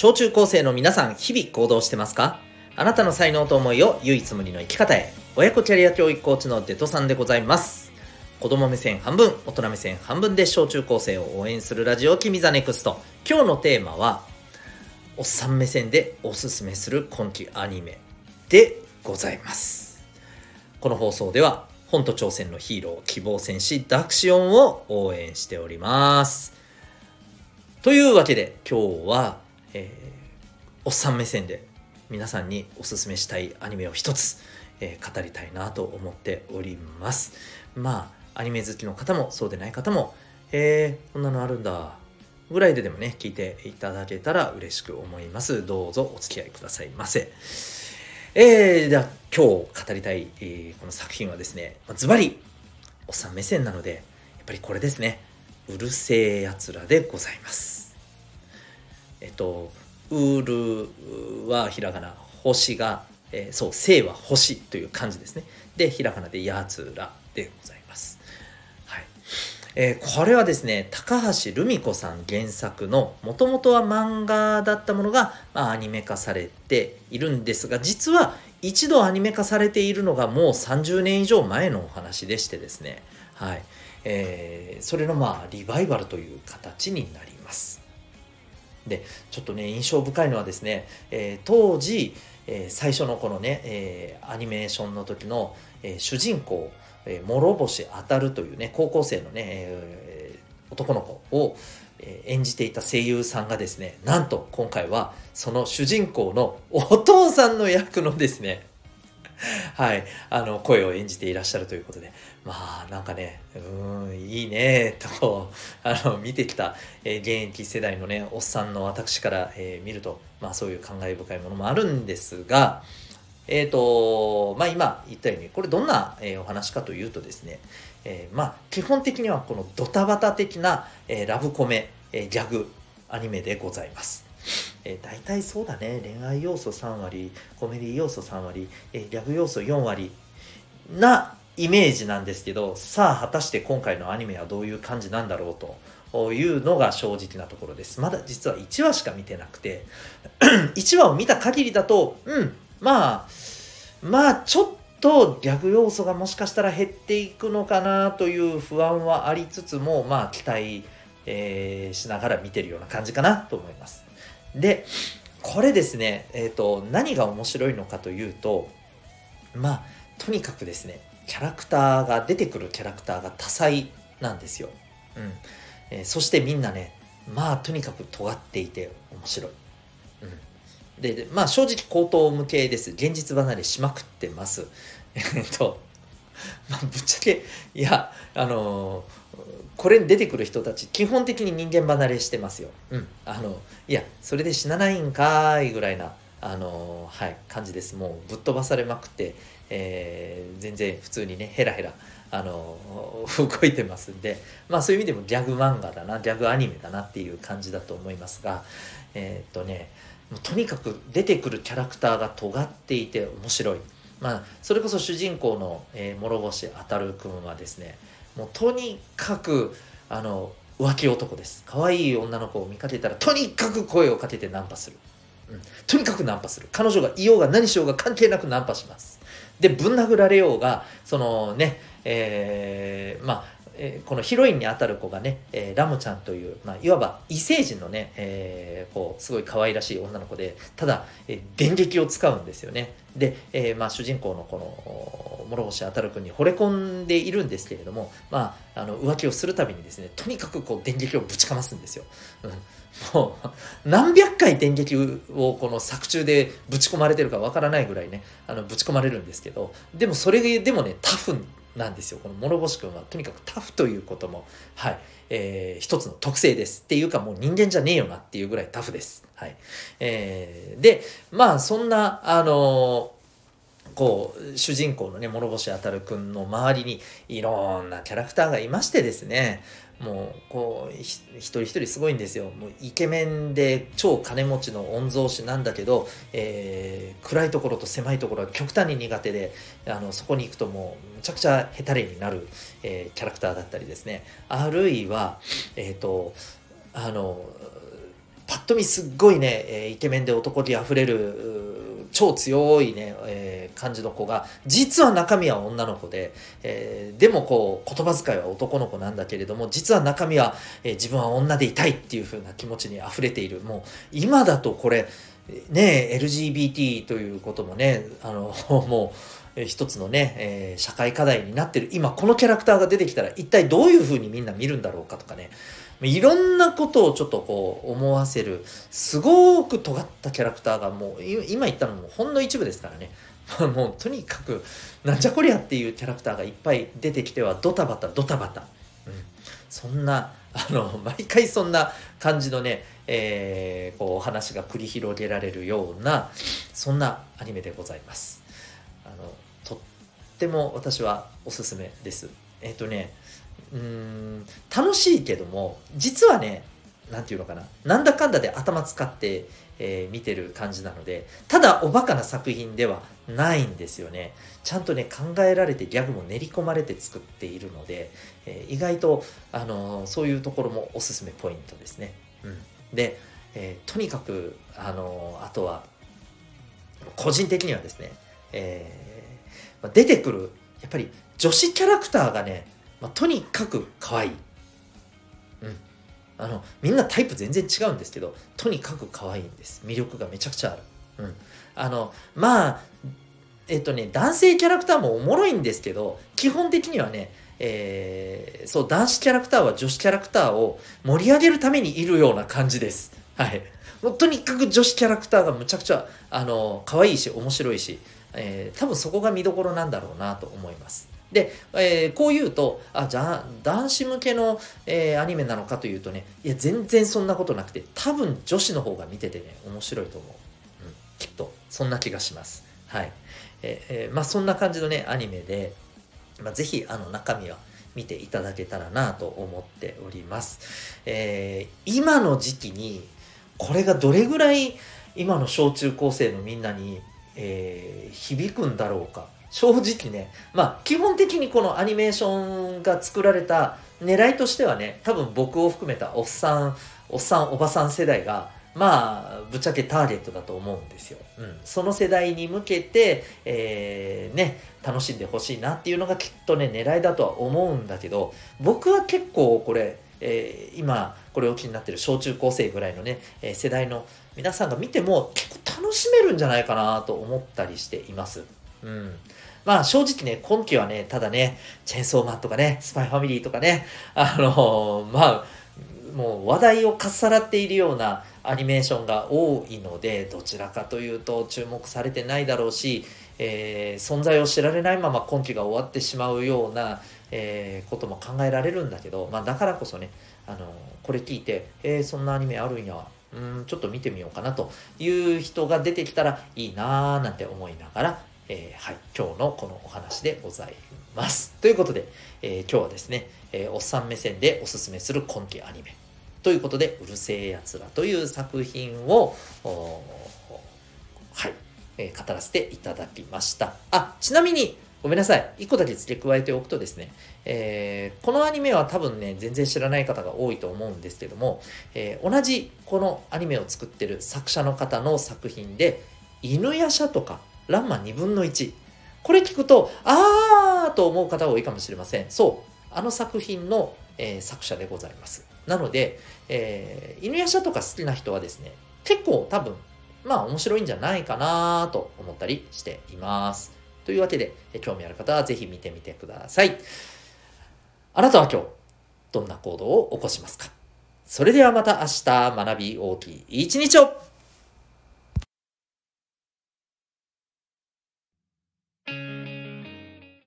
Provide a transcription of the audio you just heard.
小中高生の皆さん、日々行動してますか？あなたの才能と思いを唯一無二の生き方へ。親子キャリア教育コーチのデトさんでございます。子供目線半分、大人目線半分で小中高生を応援するラジオ、君 the NEXT。今日のテーマは、おっさん目線でおすすめする今期アニメでございます。この放送では、本と挑戦のヒーロー、希望戦士、ダクシオンを応援しております。というわけで、今日は、えー、おっさん目線で皆さんにおすすめしたいアニメを一つ、えー、語りたいなと思っております。まあ、アニメ好きの方もそうでない方も、えー、こんなのあるんだ、ぐらいででもね、聞いていただけたら嬉しく思います。どうぞお付き合いくださいませ。えー、では今日語りたい、えー、この作品はですね、ズバリ、おっさん目線なので、やっぱりこれですね、うるせえやつらでございます。えっとウールはひらがな星が、えー、そう生は星という漢字ですね。でひらがなでやつらでございます。はい。えー、これはですね高橋留美子さん原作のもともとは漫画だったものが、まあ、アニメ化されているんですが実は一度アニメ化されているのがもう30年以上前のお話でしてですね。はい。えー、それのまあリバイバルという形になります。でちょっとね印象深いのはですね、えー、当時、えー、最初のこのね、えー、アニメーションの時の、えー、主人公、えー、諸星あたるというね高校生のね、えー、男の子を、演じていた声優さんがですねなんと今回はその主人公のお父さんの役のですね はい、あの、声を演じていらっしゃるということで、まあ、なんかね、うん、いいね、と、あの、見てきた、えー、現役世代のね、おっさんの私から、えー、見ると、まあ、そういう感慨深いものもあるんですが、えっ、ー、と、まあ、今言ったように、これどんな、えー、お話かというとですね、えー、まあ、基本的にはこのドタバタ的な、えー、ラブコメ、えー、ギャグ、アニメでございます。えー、大体そうだね。恋愛要素3割コメディ要素3割、えー、ギャグ要素4割なイメージなんですけどさあ果たして今回のアニメはどういう感じなんだろうというのが正直なところです。まだ実は1話しか見てなくて 1話を見た限りだとうんまあまあちょっとギャグ要素がもしかしたら減っていくのかなという不安はありつつもまあ期待、えー、しながら見てるような感じかなと思います。でこれですね、えーと、何が面白いのかというとまあとにかくですねキャラクターが出てくるキャラクターが多彩なんですよ、うん。えー、そしてみんなねまあとにかく尖っていて面白い、うん、でまあ正直口頭向けです。現実離れしまくってます。えっと まあぶっちゃけいやあのこれに出てくる人たち基本的に人間離れしてますよ。うん。あの、いや、それで死なないんかーいぐらいな、あのはい、感じです。もうぶっ飛ばされまくって、えー、全然普通にね、ヘラヘラ、あの 動いてますんで、まあそういう意味でもギャグ漫画だな、ギャグアニメだなっていう感じだと思いますが、えー、っとね、とにかく出てくるキャラクターが尖っていて面白い。まあ、それこそ主人公の、えー、諸星あたるくんはですね、もうとにかくあの浮気男です。可愛い女の子を見かけたらとにかく声をかけてナンパする、うん、とにかくナンパする。彼女がいようが何しようが関係なくナンパします。でぶん殴られようがそのねえー、まあえー、このヒロインにあたる子がね、えー、ラムちゃんという、まあ、いわば異星人のね、えー、こうすごい可愛らしい女の子でただ、えー、電撃を使うんですよね。で、えまあ、主人公のこの諸星あたる君に惚れ込んでいるんですけれども、まあ、あの浮気をするたびにですねとにかくこう電撃をぶちかますんですよ、うん、もう何百回電撃をこの作中でぶち込まれてるかわからないぐらいねあのぶち込まれるんですけどでもそれでもねタフなんですよ。この諸星君はとにかくタフということもはい、えー、一つの特性ですっていうかもう人間じゃねえよなっていうぐらいタフです。はい。えー、でまあそんなあのー、こう主人公のね諸星あたるくんの周りにいろんなキャラクターがいましてですねもうこう一人一人すごいんですよ。もうイケメンで超金持ちの御曹司なんだけど、えー、暗いところと狭いところは極端に苦手であのそこに行くともうむちゃくちゃヘタレになる、えー、キャラクターだったりですね。あるいはえっ、ー、とあのパッと見すっごいね、えー、イケメンで男気あふれる超強いね、えー、感じの子が実は中身は女の子で、えー、でもこう言葉遣いは男の子なんだけれども実は中身は、えー、自分は女でいたいっていう風な気持ちにあふれている。もう今だとこれね LGBT ということもねあの もう一つのね、えー、社会課題になってる。今このキャラクターが出てきたら一体どういう風にみんな見るんだろうかとかね。いろんなことをちょっとこう思わせるすごく尖ったキャラクターがもう今言ったのもほんの一部ですからね。もうとにかくなんじゃこりゃっていうキャラクターがいっぱい出てきてはドタバタドタバタ、うん、そんな あの毎回そんな感じのね、えー、こう話が繰り広げられるようなそんなアニメでございます。あのとっても私はおすすめです。えっ、ー、とねうん楽しいけども実はね何て言うのかななんだかんだで頭使って、えー、見てる感じなのでただおバカな作品ではないんですよね。ちゃんとね考えられてギャグも練り込まれて作っているので、えー、意外と、あのー、そういうところもおすすめポイントですね、うん、で、えとにかく、あのあとは個人的にはですね、え出てくるやっぱり女子キャラクターがねまあ、とにかく可愛い。うん。あの、みんなタイプ全然違うんですけど、とにかく可愛いんです。魅力がめちゃくちゃある。うん。あの、まあ、えっとね、男性キャラクターもおもろいんですけど、基本的にはね、えー、そう、男子キャラクターは女子キャラクターを盛り上げるためにいるような感じです。はい。もうとにかく女子キャラクターがむちゃくちゃ、あの、可愛いし、面白いし、えー、多分そこが見どころなんだろうなと思います。で、えー、こう言うと、あ、じゃあ、男子向けの、えー、アニメなのかというとね、いや、全然そんなことなくて、多分女子の方が見ててね、面白いと思う。うん、きっと、そんな気がします。はい。えー、まあ、そんな感じのね、アニメで、まあ、ぜひ、あの、中身は見ていただけたらなと思っております。えー、今の時期に、これがどれぐらい、今の小中高生のみんなに、えー、響くんだろうか。正直ね、まあ、基本的にこのアニメーションが作られた狙いとしてはね、多分僕を含めたおっさん、おっさん、おばさん世代が、まあ、ぶっちゃけターゲットだと思うんですよ。うん。その世代に向けて、えー、ね、楽しんでほしいなっていうのがきっとね、狙いだとは思うんだけど、僕は結構これ、えー、今、これを気になってる小中高生ぐらいのね、えー、世代の皆さんが見ても結構楽しめるんじゃないかなと思ったりしています。うん。まあ正直ね、今期はね、ただね、チェーンソーマンとかね、スパイファミリーとかね、あのー、まあ、もう話題をかっさらっているようなアニメーションが多いので、どちらかというと注目されてないだろうし、えー、存在を知られないまま今期が終わってしまうような、えー、ことも考えられるんだけど、まあ、だからこそね、あのこれ聞いて、えー、そんなアニメあるんや、うん、ちょっと見てみようかなという人が出てきたらいいなーなんて思いながら、えー、はい、今日のこのお話でございます。ということで、えー、今日はですね、えー、おっさん目線でおすすめする今期アニメ。ということで、うるせえやつらという作品を、はい、え語らせていただきました。あ、ちなみに、ごめんなさい。一個だけ付け加えておくとですね、えー、このアニメは多分ね、全然知らない方が多いと思うんですけども、えー、同じこのアニメを作ってる作者の方の作品で、犬夜叉とかランマ2分の1。これ聞くと、あーと思う方多いかもしれません。そう。あの作品の、えー、作者でございます。なので、えー、犬夜叉とか好きな人はですね、結構多分、まあ面白いんじゃないかなと思ったりしています。というわけで、え興味ある方はぜひ見てみてください。あなたは今日、どんな行動を起こしますか？それではまた明日学び大きい一日を